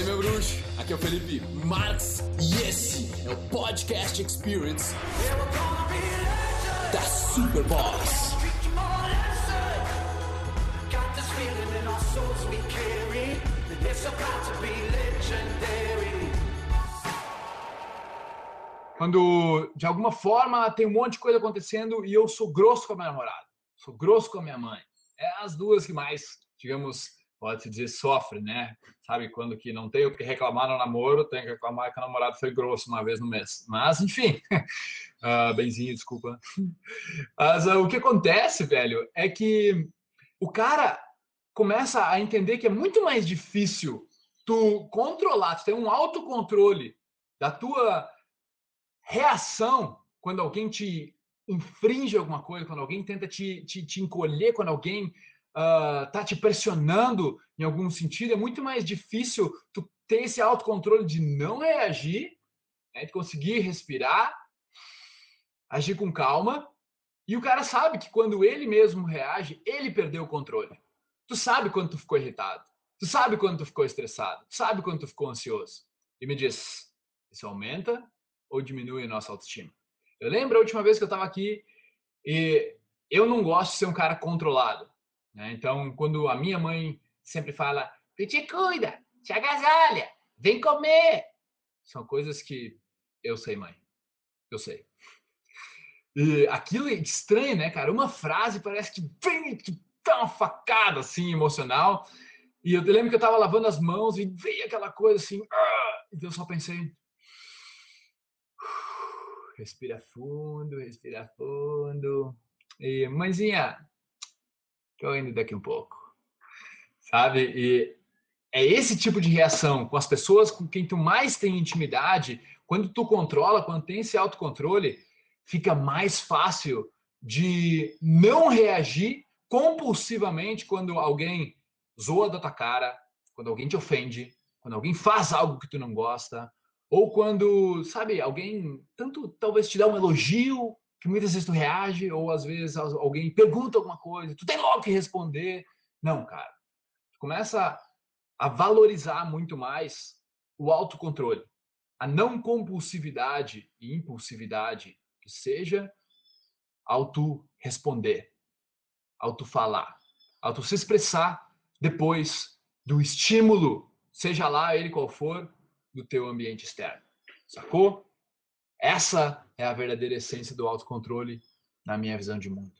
aí, meu bruxo? Aqui é o Felipe Marx e esse é o Podcast Experience da Superboss. Quando, de alguma forma, tem um monte de coisa acontecendo e eu sou grosso com a minha namorada, sou grosso com a minha mãe. É as duas que mais, digamos, pode-se dizer, sofre, né? Sabe, quando que não tem o que reclamar no namoro, tem que reclamar que o namorado foi grosso uma vez no mês. Mas, enfim, uh, benzinho, desculpa. Mas uh, o que acontece, velho, é que o cara começa a entender que é muito mais difícil tu controlar, tu ter um autocontrole da tua reação quando alguém te infringe alguma coisa, quando alguém tenta te, te, te encolher, quando alguém uh, tá te pressionando em algum sentido, é muito mais difícil tu ter esse autocontrole de não reagir, né, de conseguir respirar, agir com calma. E o cara sabe que quando ele mesmo reage, ele perdeu o controle. Tu sabe quando tu ficou irritado. Tu sabe quando tu ficou estressado. Tu sabe quando tu ficou ansioso. E me diz, isso aumenta ou diminui a nossa autoestima? Eu lembro a última vez que eu estava aqui e eu não gosto de ser um cara controlado. Né? Então, quando a minha mãe sempre fala, te cuida, te agasalha, vem comer. São coisas que eu sei, mãe. Eu sei. E aquilo é estranho, né, cara? Uma frase parece que vem, que dá uma facada, assim, emocional. E eu lembro que eu tava lavando as mãos e veio aquela coisa assim. Ah! Então eu só pensei. Respira fundo, respira fundo. E, mãezinha, Tô indo daqui um pouco. Sabe? E é esse tipo de reação com as pessoas com quem tu mais tem intimidade, quando tu controla, quando tem esse autocontrole, fica mais fácil de não reagir compulsivamente quando alguém zoa da tua cara, quando alguém te ofende, quando alguém faz algo que tu não gosta, ou quando, sabe, alguém tanto talvez te dá um elogio que muitas vezes tu reage, ou às vezes alguém pergunta alguma coisa, tu tem logo que responder. Não, cara. Tu começa a valorizar muito mais o autocontrole, a não compulsividade e impulsividade, que seja auto responder, auto falar, auto se expressar depois do estímulo, seja lá ele qual for, do teu ambiente externo. Sacou? Essa é a verdadeira essência do autocontrole na minha visão de mundo.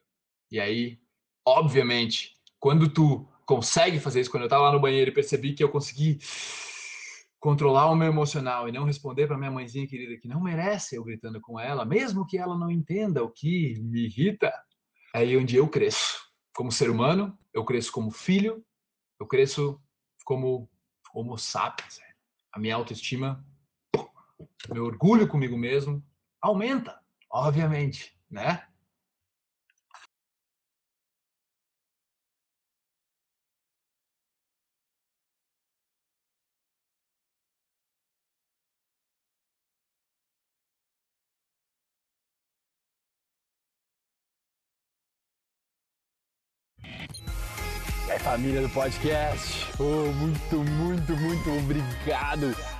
E aí, obviamente, quando tu consegue fazer isso, quando eu estava lá no banheiro e percebi que eu consegui controlar o meu emocional e não responder para minha mãezinha querida que não merece eu gritando com ela, mesmo que ela não entenda o que me irrita, é aí onde eu cresço. Como ser humano, eu cresço como filho, eu cresço como homo sapiens. A minha autoestima meu orgulho comigo mesmo aumenta, obviamente, né? É família do podcast. Oh, muito, muito, muito obrigado